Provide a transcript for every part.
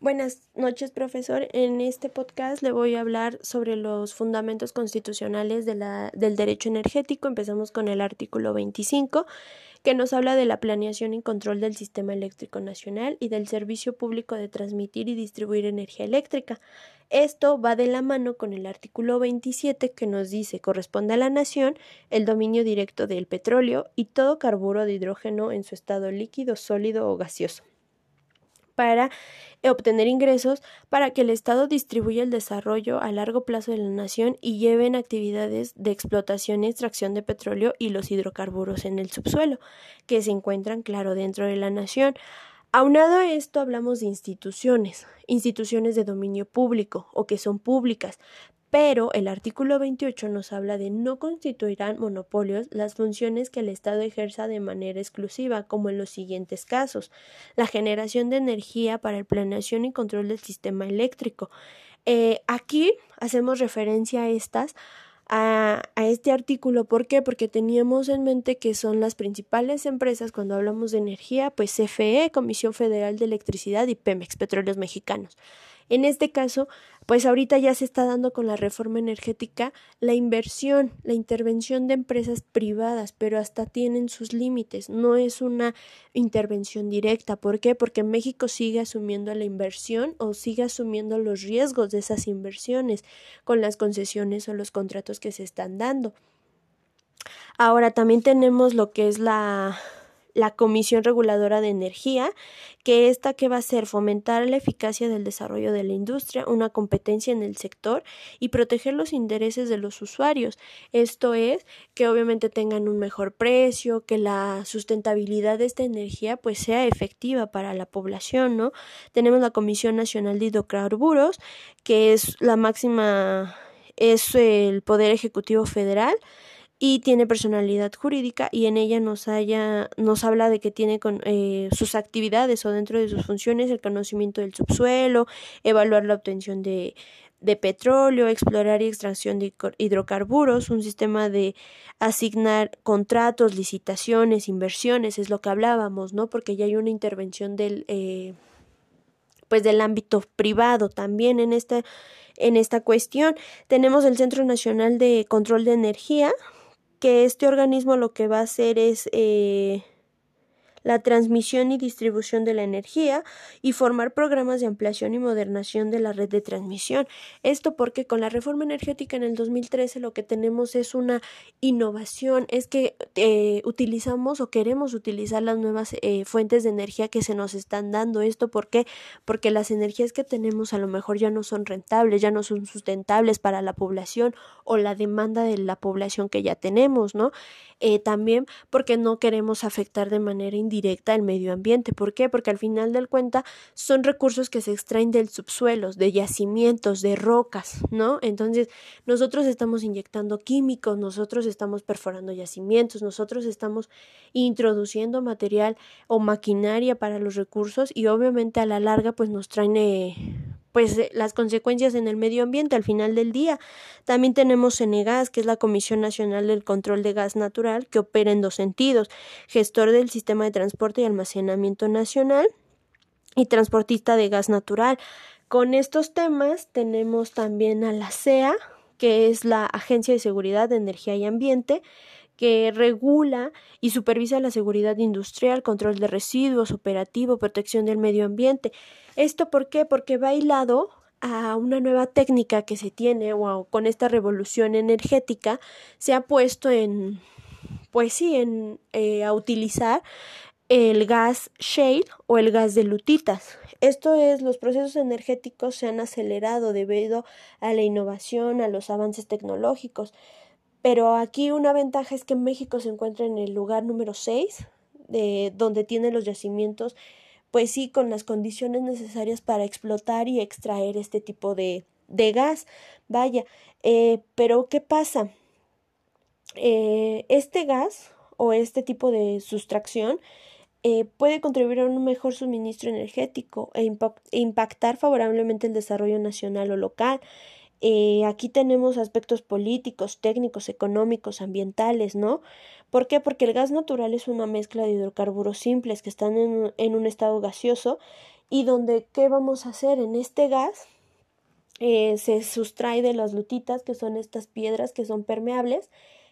Buenas noches, profesor. En este podcast le voy a hablar sobre los fundamentos constitucionales del derecho energético. Empezamos con el artículo 25, que nos habla de la planeación y control del sistema eléctrico nacional y del servicio público de transmitir y distribuir energía eléctrica. Esto va de la mano con el artículo 27, que nos dice corresponde a la nación el dominio directo del petróleo y todo carburo de hidrógeno en su estado líquido, sólido o gaseoso para obtener ingresos para que el Estado distribuya el desarrollo a largo plazo de la nación y lleven actividades de explotación y extracción de petróleo y los hidrocarburos en el subsuelo, que se encuentran, claro, dentro de la nación. Aunado a esto hablamos de instituciones, instituciones de dominio público o que son públicas, pero el artículo 28 nos habla de no constituirán monopolios las funciones que el Estado ejerza de manera exclusiva, como en los siguientes casos la generación de energía para el planeación y control del sistema eléctrico. Eh, aquí hacemos referencia a estas a, a, este artículo. ¿Por qué? Porque teníamos en mente que son las principales empresas cuando hablamos de energía, pues CFE, Comisión Federal de Electricidad y Pemex, Petróleos Mexicanos. En este caso, pues ahorita ya se está dando con la reforma energética la inversión, la intervención de empresas privadas, pero hasta tienen sus límites, no es una intervención directa. ¿Por qué? Porque México sigue asumiendo la inversión o sigue asumiendo los riesgos de esas inversiones con las concesiones o los contratos que se están dando. Ahora también tenemos lo que es la la Comisión Reguladora de Energía, que esta que va a hacer fomentar la eficacia del desarrollo de la industria, una competencia en el sector y proteger los intereses de los usuarios. Esto es que obviamente tengan un mejor precio, que la sustentabilidad de esta energía pues sea efectiva para la población, ¿no? Tenemos la Comisión Nacional de Hidrocarburos, que es la máxima es el Poder Ejecutivo Federal y tiene personalidad jurídica y en ella nos haya, nos habla de que tiene con, eh, sus actividades o dentro de sus funciones el conocimiento del subsuelo, evaluar la obtención de, de petróleo, explorar y extracción de hidrocarburos, un sistema de asignar contratos, licitaciones, inversiones, es lo que hablábamos, ¿no? Porque ya hay una intervención del eh, pues del ámbito privado también en esta en esta cuestión. Tenemos el Centro Nacional de Control de Energía, que este organismo lo que va a hacer es eh, la transmisión y distribución de la energía y formar programas de ampliación y modernación de la red de transmisión. Esto porque con la reforma energética en el 2013 lo que tenemos es una innovación, es que eh, utilizamos o queremos utilizar las nuevas eh, fuentes de energía que se nos están dando. Esto ¿por qué? porque las energías que tenemos a lo mejor ya no son rentables, ya no son sustentables para la población o la demanda de la población que ya tenemos, ¿no? Eh, también porque no queremos afectar de manera indirecta directa al medio ambiente. ¿Por qué? Porque al final del cuenta son recursos que se extraen del subsuelo, de yacimientos, de rocas, ¿no? Entonces, nosotros estamos inyectando químicos, nosotros estamos perforando yacimientos, nosotros estamos introduciendo material o maquinaria para los recursos y obviamente a la larga pues nos traen eh, pues eh, las consecuencias en el medio ambiente al final del día. También tenemos Senegas, que es la Comisión Nacional del Control de Gas Natural, que opera en dos sentidos, gestor del sistema de transporte y almacenamiento nacional y transportista de gas natural. Con estos temas tenemos también a la CEA, que es la Agencia de Seguridad de Energía y Ambiente, que regula y supervisa la seguridad industrial, control de residuos, operativo, protección del medio ambiente. ¿Esto por qué? Porque va hilado a una nueva técnica que se tiene o con esta revolución energética se ha puesto en pues sí en eh, a utilizar el gas shale o el gas de lutitas. Esto es, los procesos energéticos se han acelerado debido a la innovación, a los avances tecnológicos. Pero aquí una ventaja es que México se encuentra en el lugar número 6, de donde tiene los yacimientos, pues sí, con las condiciones necesarias para explotar y extraer este tipo de, de gas. Vaya, eh, pero ¿qué pasa? Eh, este gas o este tipo de sustracción eh, puede contribuir a un mejor suministro energético e, e impactar favorablemente el desarrollo nacional o local. Eh, aquí tenemos aspectos políticos, técnicos, económicos, ambientales, ¿no? ¿Por qué? Porque el gas natural es una mezcla de hidrocarburos simples que están en, un estado gaseoso y donde qué vamos a hacer en este gas eh, se sustrae de las lutitas que son estas piedras que son permeables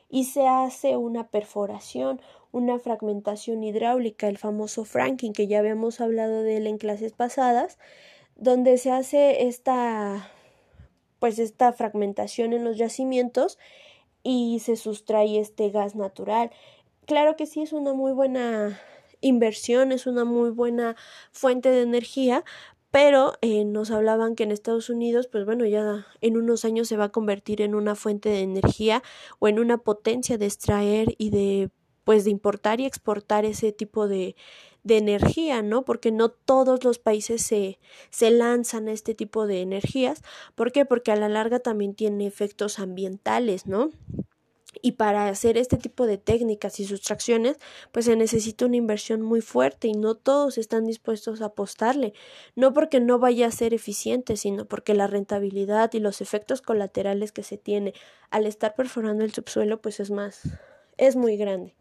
y se hace una perforación, una fragmentación hidráulica, el famoso franking que ya habíamos hablado de él en clases pasadas, donde se hace esta pues esta fragmentación en los yacimientos y se sustrae este gas natural. Claro que sí es una muy buena inversión, es una muy buena fuente de energía, pero eh, nos hablaban que en Estados Unidos, pues bueno, ya en unos años se va a convertir en una fuente de energía o en una potencia de extraer y de pues de importar y exportar ese tipo de, energía, ¿no? Porque no todos los países se, se lanzan a este tipo de energías. ¿Por qué? Porque a la larga también tiene efectos ambientales, ¿no? Y para hacer este tipo de técnicas y sustracciones, pues se necesita una inversión muy fuerte y no todos están dispuestos a apostarle. No porque no vaya a ser eficiente, sino porque la rentabilidad y los efectos colaterales que se tiene al estar perforando el subsuelo, pues es más, es muy grande.